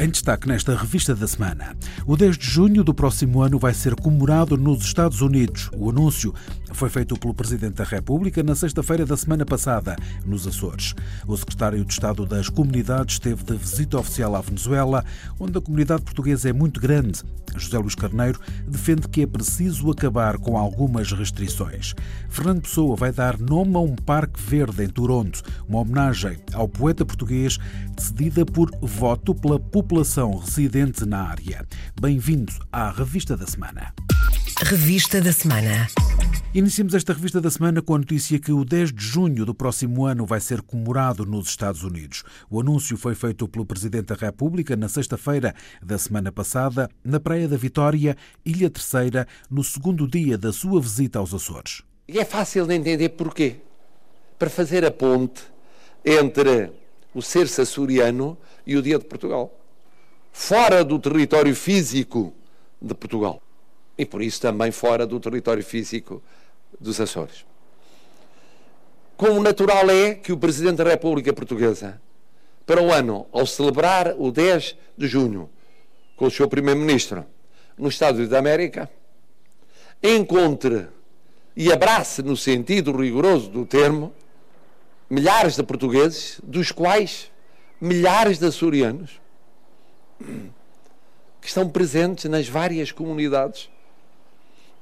Em destaque nesta revista da semana, o 10 de junho do próximo ano vai ser comemorado nos Estados Unidos. O anúncio foi feito pelo Presidente da República na sexta-feira da semana passada, nos Açores. O secretário de Estado das Comunidades esteve de visita oficial à Venezuela, onde a comunidade portuguesa é muito grande. José Luís Carneiro defende que é preciso acabar com algumas restrições. Fernando Pessoa vai dar nome a um parque verde em Toronto, uma homenagem ao poeta português decidida por voto pela população residente na área. Bem-vindo à Revista da Semana. Revista da Semana. Iniciamos esta revista da semana com a notícia que o 10 de junho do próximo ano vai ser comemorado nos Estados Unidos. O anúncio foi feito pelo Presidente da República na sexta-feira da semana passada, na Praia da Vitória, Ilha Terceira, no segundo dia da sua visita aos Açores. E é fácil de entender porquê. Para fazer a ponte entre o ser-se açoriano e o Dia de Portugal. Fora do território físico de Portugal e por isso também fora do território físico dos Açores. Como natural é que o Presidente da República Portuguesa, para o ano, ao celebrar o 10 de junho com o seu Primeiro-Ministro no Estádio da América, encontre e abrace, no sentido rigoroso do termo, milhares de portugueses, dos quais milhares de açorianos, que estão presentes nas várias comunidades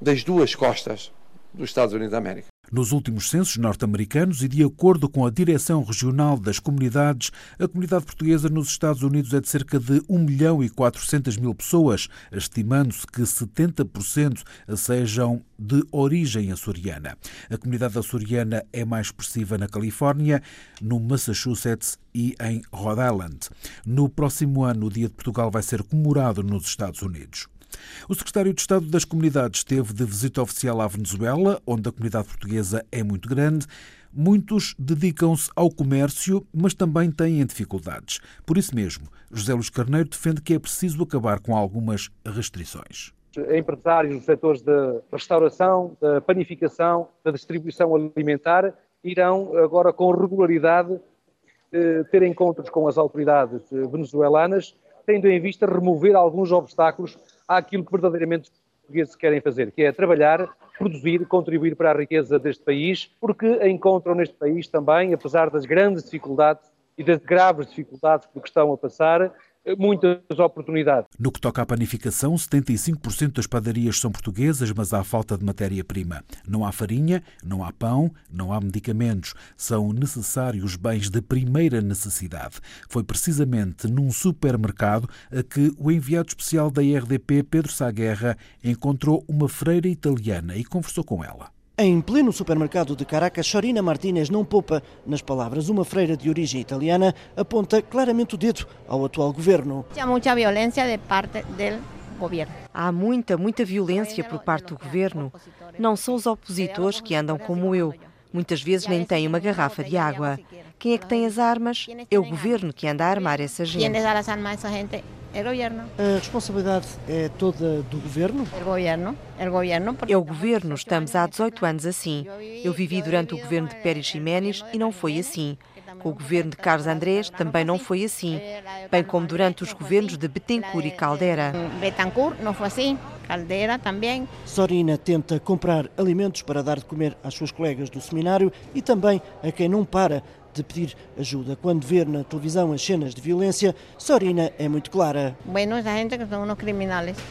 das duas costas dos Estados Unidos da América. Nos últimos censos norte-americanos e de acordo com a Direção Regional das Comunidades, a comunidade portuguesa nos Estados Unidos é de cerca de 1 milhão e 400 mil pessoas, estimando-se que 70% sejam de origem açoriana. A comunidade açoriana é mais expressiva na Califórnia, no Massachusetts e em Rhode Island. No próximo ano, o Dia de Portugal vai ser comemorado nos Estados Unidos. O secretário de Estado das Comunidades esteve de visita oficial à Venezuela, onde a comunidade portuguesa é muito grande. Muitos dedicam-se ao comércio, mas também têm dificuldades. Por isso mesmo, José Luís Carneiro defende que é preciso acabar com algumas restrições empresários dos setores da restauração, da panificação, da distribuição alimentar, irão agora com regularidade eh, ter encontros com as autoridades venezuelanas, tendo em vista remover alguns obstáculos àquilo que verdadeiramente os portugueses querem fazer, que é trabalhar, produzir, contribuir para a riqueza deste país, porque encontram neste país também, apesar das grandes dificuldades e das graves dificuldades que estão a passar, muitas oportunidades. No que toca à panificação, 75% das padarias são portuguesas, mas há falta de matéria-prima. Não há farinha, não há pão, não há medicamentos. São necessários bens de primeira necessidade. Foi precisamente num supermercado a que o enviado especial da RDP, Pedro Saguerra, encontrou uma freira italiana e conversou com ela. Em pleno supermercado de Caracas, Sorina Martínez não poupa nas palavras. Uma freira de origem italiana aponta claramente o dedo ao atual governo. Há muita violência de parte do governo. Há muita, muita violência por parte do governo. Não são os opositores que andam como eu. Muitas vezes nem têm uma garrafa de água. Quem é que tem as armas? É o governo que anda a armar essa gente. É governo. A responsabilidade é toda do governo? É governo. É o governo. É o governo. Estamos há 18 anos assim. Eu vivi durante o governo de Pérez Jiménez e não foi assim. Com o governo de Carlos Andrés também não foi assim. Bem como durante os governos de Betancourt e Caldera. Betancourt não foi assim. Caldeira também. Sorina tenta comprar alimentos para dar de comer às suas colegas do seminário e também a quem não para de pedir ajuda. Quando vê na televisão as cenas de violência, Sorina é muito clara.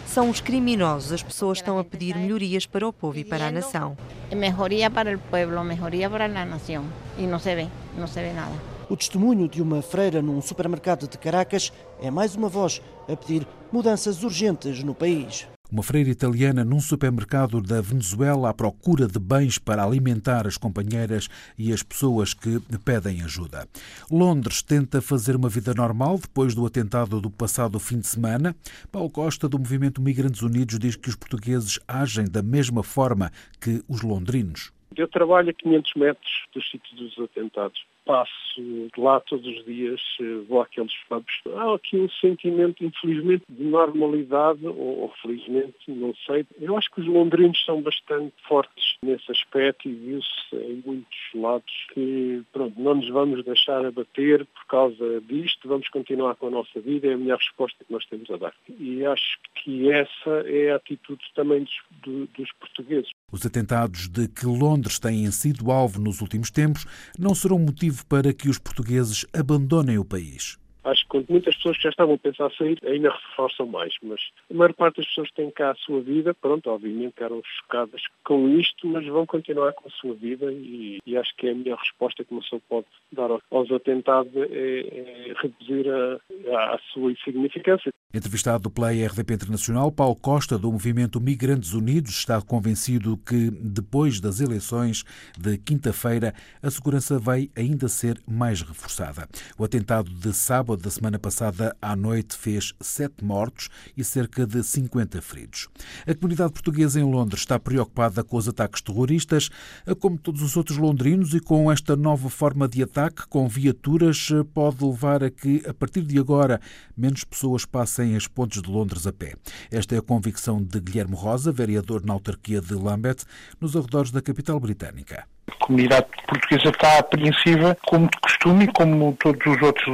São os criminosos. As pessoas estão a pedir melhorias para o povo e para a nação. Melhoria para o povo, melhoria para a nação. E não se vê, não se vê nada. O testemunho de uma freira num supermercado de Caracas é mais uma voz a pedir mudanças urgentes no país. Uma freira italiana num supermercado da Venezuela à procura de bens para alimentar as companheiras e as pessoas que pedem ajuda. Londres tenta fazer uma vida normal depois do atentado do passado fim de semana. Paulo Costa, do Movimento Migrantes Unidos, diz que os portugueses agem da mesma forma que os londrinos. Eu trabalho a 500 metros dos sítios dos atentados passo lá todos os dias, eh, vou àqueles pubs. Há aqui um sentimento, infelizmente, de normalidade, ou, ou felizmente, não sei. Eu acho que os londrinos são bastante fortes nesse aspecto e viu-se em muitos lados que, pronto, não nos vamos deixar abater por causa disto, vamos continuar com a nossa vida, é a melhor resposta que nós temos a dar. E acho que essa é a atitude também dos, dos portugueses. Os atentados de que Londres tem sido alvo nos últimos tempos não serão motivo para que os portugueses abandonem o país acho que muitas pessoas que já estavam a pensar sair ainda reforçam mais, mas a maior parte das pessoas tem cá a sua vida, pronto, obviamente eram chocadas com isto, mas vão continuar com a sua vida e, e acho que é a melhor resposta que uma pessoa pode dar aos atentados é, é reduzir a, a sua insignificância. Entrevistado pela RDP Internacional, Paulo Costa, do movimento Migrantes Unidos, está convencido que, depois das eleições de quinta-feira, a segurança vai ainda ser mais reforçada. O atentado de sábado da semana passada à noite fez sete mortos e cerca de 50 feridos. A comunidade portuguesa em Londres está preocupada com os ataques terroristas, como todos os outros londrinos, e com esta nova forma de ataque com viaturas pode levar a que, a partir de agora, menos pessoas passem as pontes de Londres a pé. Esta é a convicção de Guilherme Rosa, vereador na autarquia de Lambeth, nos arredores da capital britânica. A comunidade portuguesa está apreensiva, como de costume, como todos os outros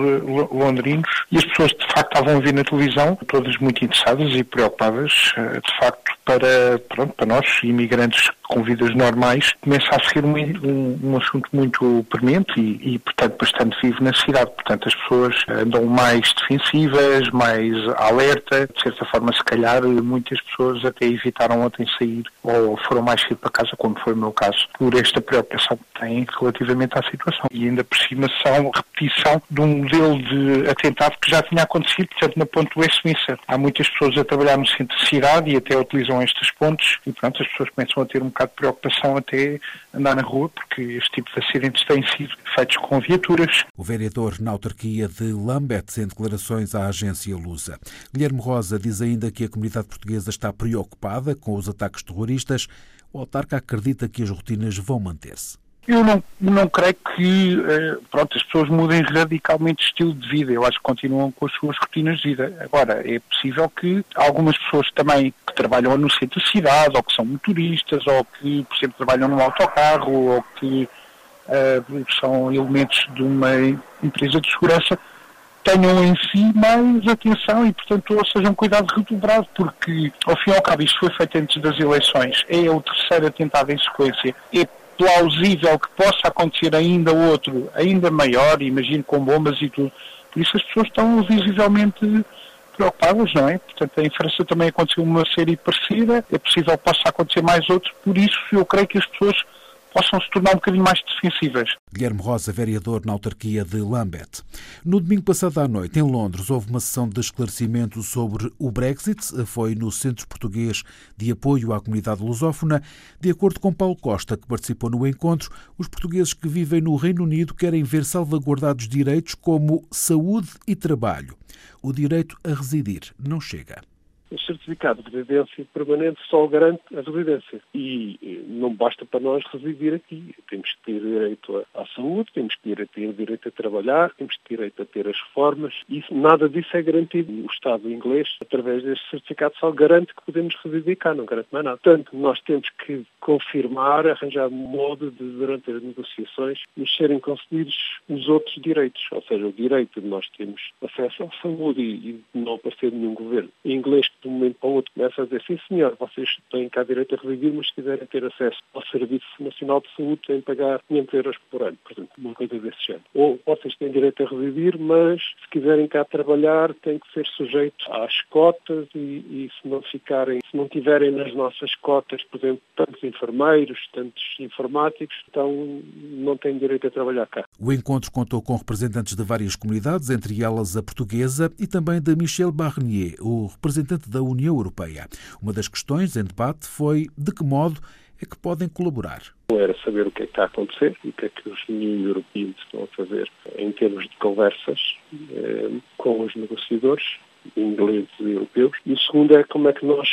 londrinos, e as pessoas de facto estavam a ver na televisão, todas muito interessadas e preocupadas, eh, de facto, para, pronto, para nós, imigrantes com vidas normais, começa a ser um, um, um assunto muito premente e, e, portanto, bastante vivo na cidade. Portanto, as pessoas andam mais defensivas, mais alerta. De certa forma, se calhar, muitas pessoas até evitaram ontem sair ou foram mais cedo para casa, como foi o meu caso, por esta preocupação que têm relativamente à situação. E ainda por cima são repetição de um modelo de atentado que já tinha acontecido, portanto, na ponte Westminster. Há muitas pessoas a trabalhar no centro da cidade e até utilizam estes pontos e, portanto, as pessoas começam a ter um bocado de preocupação até andar na rua, porque este tipo de acidentes têm sido feitos com viaturas. O vereador na autarquia de Lambeth, em declarações à agência Lusa. Guilherme Rosa diz ainda que a comunidade portuguesa está preocupada com os ataques terroristas. O autarca acredita que as rotinas vão manter-se. Eu não, não creio que eh, pronto, as pessoas mudem radicalmente de estilo de vida. Eu acho que continuam com as suas rotinas de vida. Agora, é possível que algumas pessoas também que trabalham no centro da cidade, ou que são motoristas, ou que, por exemplo, trabalham num autocarro, ou que uh, são elementos de uma empresa de segurança, tenham em si mais atenção e, portanto, ou seja, um cuidado redobrado, porque, ao fim e ao cabo, isto foi feito antes das eleições, é o terceiro atentado em sequência, é plausível que possa acontecer ainda outro, ainda maior, imagino com bombas e tudo. Por isso as pessoas estão visivelmente preocupadas, não é? Portanto, em França também aconteceu uma série parecida, é possível que possa acontecer mais outros, por isso eu creio que as pessoas possam se tornar um bocadinho mais defensivas. Guilherme Rosa, vereador na autarquia de Lambeth. No domingo passado à noite, em Londres, houve uma sessão de esclarecimento sobre o Brexit. Foi no Centro Português de Apoio à Comunidade Lusófona. De acordo com Paulo Costa, que participou no encontro, os portugueses que vivem no Reino Unido querem ver salvaguardados direitos como saúde e trabalho. O direito a residir não chega o certificado de residência permanente só garante a residência. E não basta para nós residir aqui. Temos que ter direito à saúde, temos que ter, direito a trabalhar, temos que ter direito a ter as reformas. E nada disso é garantido. O Estado inglês, através deste certificado, só garante que podemos residir cá, não garante mais nada. Portanto, nós temos que confirmar, arranjar modo de, durante as negociações, nos serem concedidos os outros direitos. Ou seja, o direito de nós termos acesso à saúde e, e não aparecer nenhum governo inglês de um momento para o outro começa a dizer sim senhor, vocês têm cá direito a residir, mas se quiserem ter acesso ao Serviço Nacional de Saúde têm que pagar 500 euros por ano, por exemplo, uma coisa desse género. Ou vocês têm direito a residir, mas se quiserem cá trabalhar têm que ser sujeitos às cotas e, e se não ficarem, se não tiverem nas nossas cotas, por exemplo, tantos enfermeiros, tantos informáticos, então não têm direito a trabalhar cá. O encontro contou com representantes de várias comunidades, entre elas a portuguesa e também de Michel Barnier, o representante da União Europeia. Uma das questões em debate foi de que modo é que podem colaborar. Era saber o que é que está a acontecer o que é que os New Europeans estão a fazer em termos de conversas eh, com os negociadores ingleses e europeus. E o segundo é como é que nós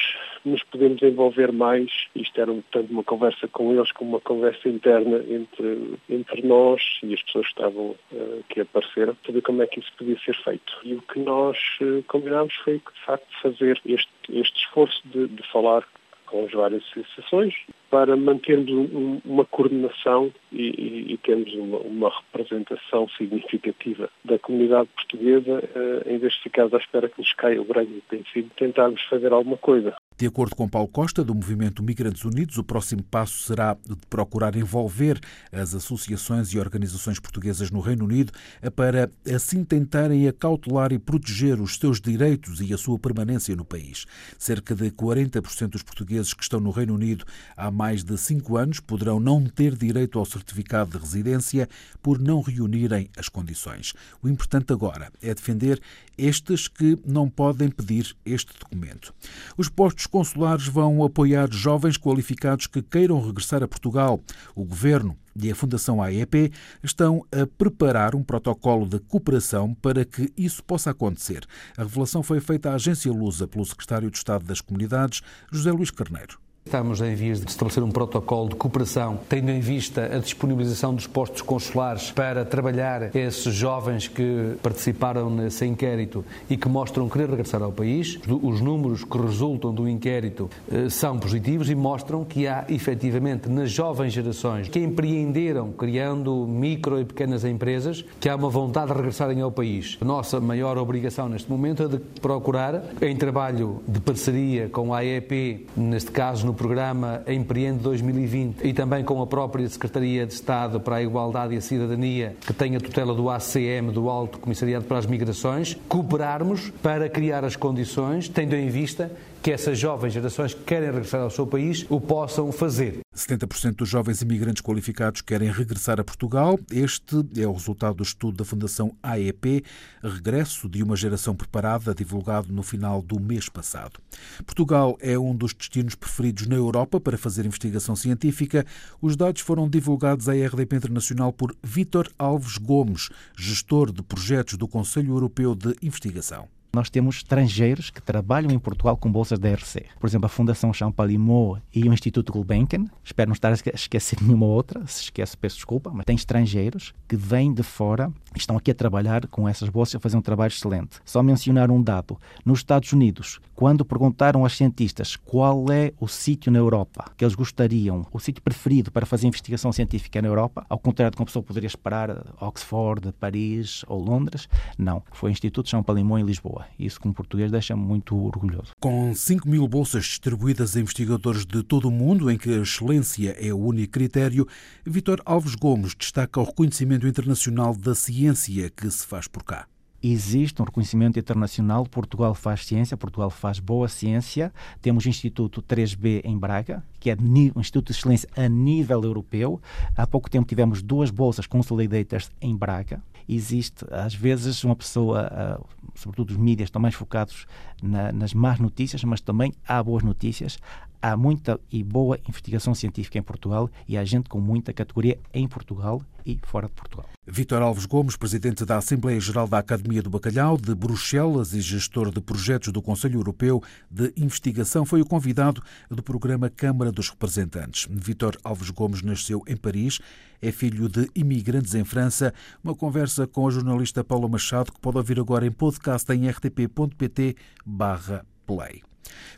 nos podemos envolver mais. Isto era, tanto uma conversa com eles como uma conversa interna entre, entre nós e as pessoas que estavam uh, que apareceram, saber como é que isso podia ser feito. E o que nós uh, combinámos foi, de facto, fazer este, este esforço de, de falar com as várias associações para mantermos um, uma coordenação e, e, e termos uma, uma, representação significativa da comunidade portuguesa, uh, em vez de ficar à espera que nos caia o branco, tem sido tentarmos fazer alguma coisa. De acordo com Paulo Costa, do Movimento Migrantes Unidos, o próximo passo será de procurar envolver as associações e organizações portuguesas no Reino Unido para assim tentarem acautelar e proteger os seus direitos e a sua permanência no país. Cerca de 40% dos portugueses que estão no Reino Unido há mais de cinco anos poderão não ter direito ao certificado de residência por não reunirem as condições. O importante agora é defender estes que não podem pedir este documento. Os postos consulares vão apoiar jovens qualificados que queiram regressar a Portugal. O governo e a Fundação AEP estão a preparar um protocolo de cooperação para que isso possa acontecer. A revelação foi feita à agência Lusa pelo secretário de Estado das Comunidades, José Luís Carneiro. Estamos em vias de estabelecer um protocolo de cooperação, tendo em vista a disponibilização dos postos consulares para trabalhar esses jovens que participaram nesse inquérito e que mostram querer regressar ao país. Os números que resultam do inquérito eh, são positivos e mostram que há efetivamente nas jovens gerações que empreenderam criando micro e pequenas empresas, que há uma vontade de regressarem ao país. A nossa maior obrigação neste momento é de procurar, em trabalho de parceria com a AEP, neste caso no programa Empreende 2020 e também com a própria Secretaria de Estado para a Igualdade e a Cidadania, que tem a tutela do ACM, do Alto Comissariado para as Migrações, cooperarmos para criar as condições, tendo em vista que essas jovens gerações que querem regressar ao seu país o possam fazer. 70% dos jovens imigrantes qualificados querem regressar a Portugal. Este é o resultado do estudo da Fundação AEP, Regresso de uma Geração Preparada, divulgado no final do mês passado. Portugal é um dos destinos preferidos na Europa para fazer investigação científica. Os dados foram divulgados à RDP Internacional por Vítor Alves Gomes, gestor de projetos do Conselho Europeu de Investigação. Nós temos estrangeiros que trabalham em Portugal com bolsas da RC. Por exemplo, a Fundação Champalimau e o Instituto Gulbenkian. Espero não estar a esquecer nenhuma outra. Se esquece, peço desculpa. Mas tem estrangeiros que vêm de fora estão aqui a trabalhar com essas bolsas a fazer um trabalho excelente. Só mencionar um dado. Nos Estados Unidos, quando perguntaram aos cientistas qual é o sítio na Europa que eles gostariam, o sítio preferido para fazer investigação científica na Europa, ao contrário do que uma pessoa poderia esperar, Oxford, Paris ou Londres, não. Foi o Instituto Champalimau em Lisboa. Isso, como português, deixa-me muito orgulhoso. Com 5 mil bolsas distribuídas a investigadores de todo o mundo, em que a excelência é o único critério, Vitor Alves Gomes destaca o reconhecimento internacional da ciência que se faz por cá existe um reconhecimento internacional. Portugal faz ciência, Portugal faz boa ciência. Temos o Instituto 3B em Braga, que é um Instituto de Excelência a nível europeu. Há pouco tempo tivemos duas bolsas Consolidators em Braga. Existe, às vezes, uma pessoa, ah, sobretudo os mídias, estão mais focados na, nas más notícias, mas também há boas notícias. Há muita e boa investigação científica em Portugal e há gente com muita categoria em Portugal e fora de Portugal. Vítor Alves Gomes, presidente da Assembleia Geral da Academia do Bacalhau de Bruxelas e gestor de projetos do Conselho Europeu de Investigação, foi o convidado do programa Câmara dos Representantes. Vítor Alves Gomes nasceu em Paris, é filho de imigrantes em França. Uma conversa com a jornalista Paula Machado que pode ouvir agora em podcast em rtp.pt/play.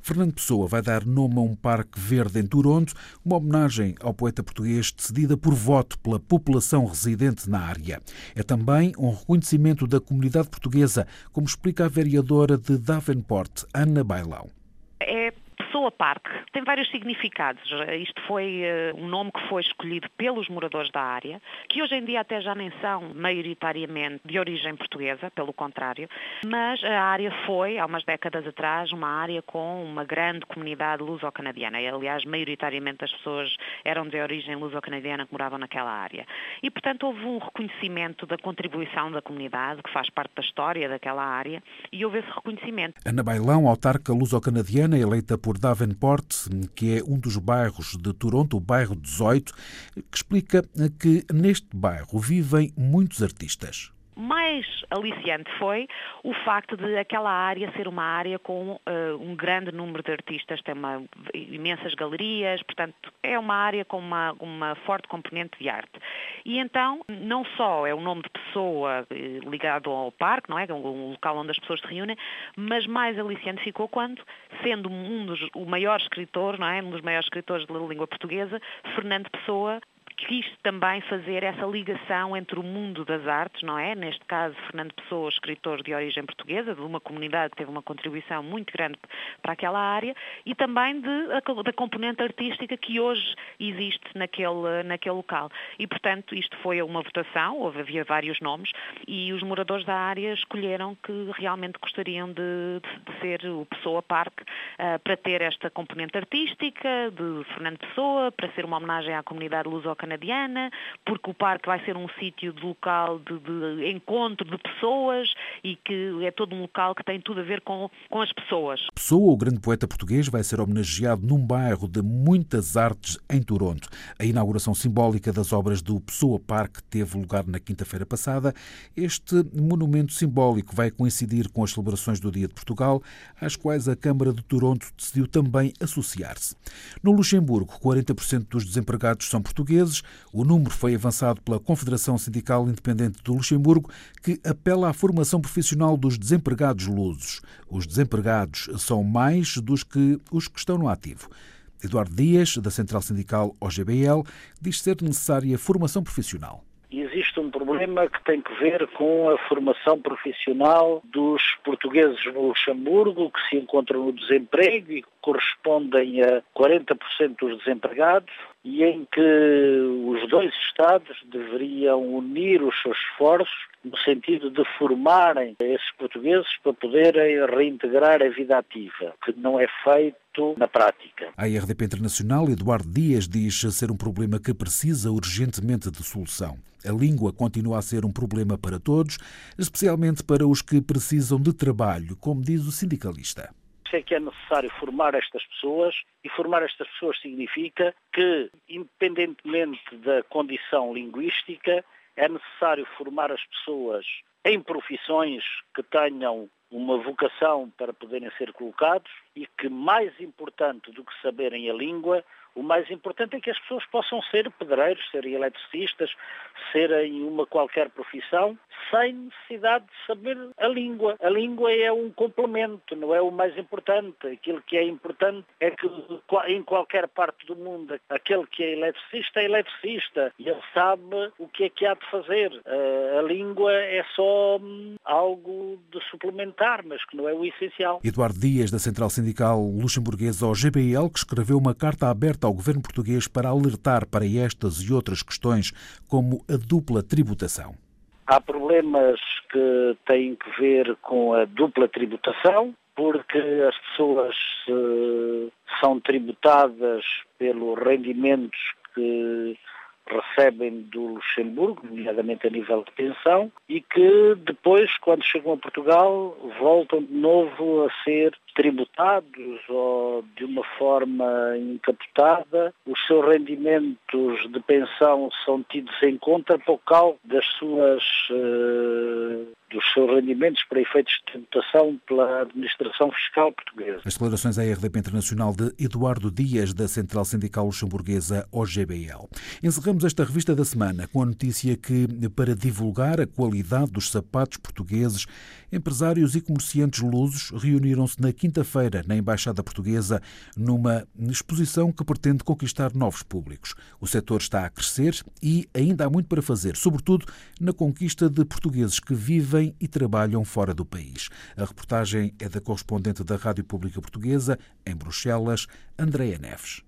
Fernando Pessoa vai dar nome a um parque verde em Toronto, uma homenagem ao poeta português decidida por voto pela população residente na área. É também um reconhecimento da comunidade portuguesa, como explica a vereadora de Davenport, Ana Bailão. Pessoa Parque tem vários significados. Isto foi uh, um nome que foi escolhido pelos moradores da área, que hoje em dia até já nem são maioritariamente de origem portuguesa, pelo contrário, mas a área foi, há umas décadas atrás, uma área com uma grande comunidade luso-canadiana. Aliás, maioritariamente as pessoas eram de origem luso-canadiana que moravam naquela área. E, portanto, houve um reconhecimento da contribuição da comunidade, que faz parte da história daquela área, e houve esse reconhecimento. Ana Bailão, autarca luso-canadiana, eleita por Davenport, que é um dos bairros de Toronto, o bairro 18, que explica que neste bairro vivem muitos artistas. Mais aliciante foi o facto de aquela área ser uma área com uh, um grande número de artistas, tem uma, imensas galerias, portanto é uma área com uma, uma forte componente de arte. E então, não só é o nome de pessoa eh, ligado ao parque, não é? Um local onde as pessoas se reúnem, mas mais aliciante ficou quando, sendo um dos, o maior escritor, não é? Um dos maiores escritores de língua portuguesa, Fernando Pessoa quis também fazer essa ligação entre o mundo das artes, não é? Neste caso, Fernando Pessoa, escritor de origem portuguesa, de uma comunidade que teve uma contribuição muito grande para aquela área, e também de, da componente artística que hoje existe naquele, naquele local. E, portanto, isto foi uma votação, houve, havia vários nomes, e os moradores da área escolheram que realmente gostariam de, de, ser o Pessoa Parque uh, para ter esta componente artística de Fernando Pessoa, para ser uma homenagem à comunidade luso-canadiana canadiana, porque o parque vai ser um sítio de local de, de, encontro de pessoas e que é todo um local que tem tudo a ver com, com as pessoas. Pessoa, o grande poeta português, vai ser homenageado num bairro de muitas artes em Toronto. A inauguração simbólica das obras do Pessoa Parque teve lugar na quinta-feira passada. Este monumento simbólico vai coincidir com as celebrações do Dia de Portugal, às quais a Câmara de Toronto decidiu também associar-se. No Luxemburgo, 40% dos desempregados são portugueses, o número foi avançado pela Confederação Sindical Independente do Luxemburgo, que apela à formação profissional dos desempregados lusos. Os desempregados são mais dos que os que estão no ativo. Eduardo Dias, da Central Sindical OGBL, diz ser necessária formação profissional existe um problema que tem que ver com a formação profissional dos portugueses no Luxemburgo que se encontram no desemprego e correspondem a 40% dos desempregados e em que os dois Estados deveriam unir os seus esforços no sentido de formarem esses portugueses para poderem reintegrar a vida ativa, que não é feito na prática. A RDP Internacional, Eduardo Dias, diz ser um problema que precisa urgentemente de solução. A língua continua a ser um problema para todos, especialmente para os que precisam de trabalho, como diz o sindicalista é que é necessário formar estas pessoas e formar estas pessoas significa que, independentemente da condição linguística, é necessário formar as pessoas em profissões que tenham uma vocação para poderem ser colocados e que, mais importante do que saberem a língua, o mais importante é que as pessoas possam ser pedreiros, serem eletricistas, serem uma qualquer profissão, sem necessidade de saber a língua. A língua é um complemento, não é o mais importante. Aquilo que é importante é que em qualquer parte do mundo, aquele que é eletricista é eletricista e ele sabe o que é que há de fazer. A língua é só hum, algo de suplementar, mas que não é o essencial. Eduardo Dias, da Central Sindical Luxemburguesa GBL, que escreveu uma carta aberta ao governo português para alertar para estas e outras questões, como a dupla tributação? Há problemas que têm que ver com a dupla tributação, porque as pessoas eh, são tributadas pelos rendimentos que recebem do Luxemburgo, nomeadamente a nível de pensão, e que depois, quando chegam a Portugal, voltam de novo a ser tributados ou de uma forma encapotada. Os seus rendimentos de pensão são tidos em conta por causa das suas uh, dos seus rendimentos para efeitos de tributação pela administração fiscal portuguesa. As declarações à RDP Internacional de Eduardo Dias, da Central Sindical Luxemburguesa OGBL. Encerramos esta revista da semana com a notícia que, para divulgar a qualidade dos sapatos portugueses, empresários e comerciantes lusos reuniram-se na quinta-feira na Embaixada Portuguesa numa exposição que pretende conquistar novos públicos. O setor está a crescer e ainda há muito para fazer, sobretudo na conquista de portugueses que vivem e trabalham fora do país. A reportagem é da correspondente da Rádio Pública Portuguesa em Bruxelas, Andreia Neves.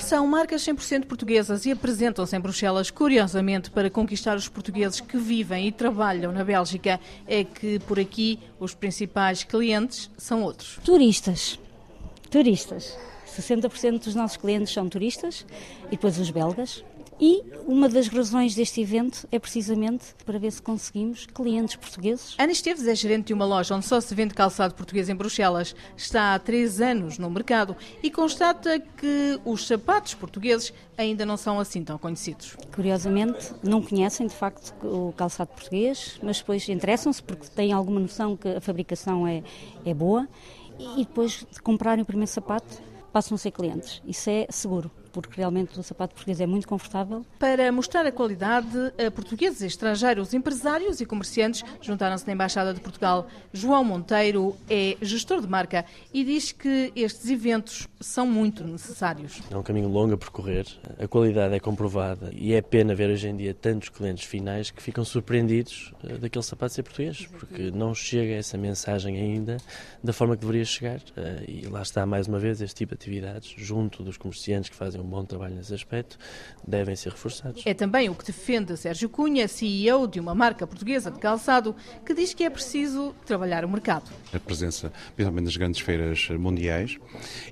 São marcas 100% portuguesas e apresentam-se em Bruxelas, curiosamente, para conquistar os portugueses que vivem e trabalham na Bélgica. É que por aqui os principais clientes são outros. Turistas. Turistas. 60% dos nossos clientes são turistas e depois os belgas. E uma das razões deste evento é precisamente para ver se conseguimos clientes portugueses. Ana Esteves é gerente de uma loja onde só se vende calçado português em Bruxelas. Está há três anos no mercado e constata que os sapatos portugueses ainda não são assim tão conhecidos. Curiosamente, não conhecem de facto o calçado português, mas depois interessam-se porque têm alguma noção que a fabricação é, é boa e depois de comprarem o primeiro sapato passam a ser clientes. Isso é seguro porque realmente o sapato português é muito confortável. Para mostrar a qualidade, a portugueses, estrangeiros, empresários e comerciantes juntaram-se na Embaixada de Portugal. João Monteiro é gestor de marca e diz que estes eventos são muito necessários. É um caminho longo a percorrer, a qualidade é comprovada e é pena ver hoje em dia tantos clientes finais que ficam surpreendidos eh, daquele sapato ser português, porque não chega essa mensagem ainda da forma que deveria chegar. Eh, e lá está mais uma vez este tipo de atividades junto dos comerciantes que fazem um bom trabalho nesse aspecto, devem ser reforçados. É também o que defende Sérgio Cunha, CEO de uma marca portuguesa de calçado, que diz que é preciso trabalhar o mercado. A presença, principalmente nas grandes feiras mundiais,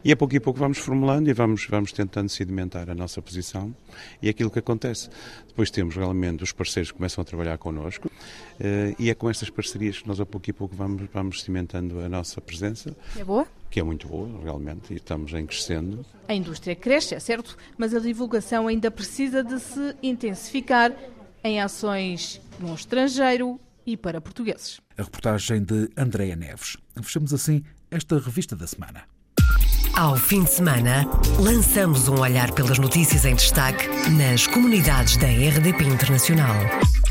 e a pouco e pouco vamos formulando e vamos, vamos tentando sedimentar a nossa posição e aquilo que acontece. Depois temos realmente os parceiros que começam a trabalhar connosco eh, e é com estas parcerias que nós a pouco e pouco vamos, vamos cimentando a nossa presença. É boa? Que é muito boa, realmente, e estamos em crescendo. A indústria cresce, é certo, mas a divulgação ainda precisa de se intensificar em ações no estrangeiro e para portugueses. A reportagem de Andréa Neves. Fechamos assim esta revista da semana. Ao fim de semana, lançamos um olhar pelas notícias em destaque nas comunidades da RDP Internacional.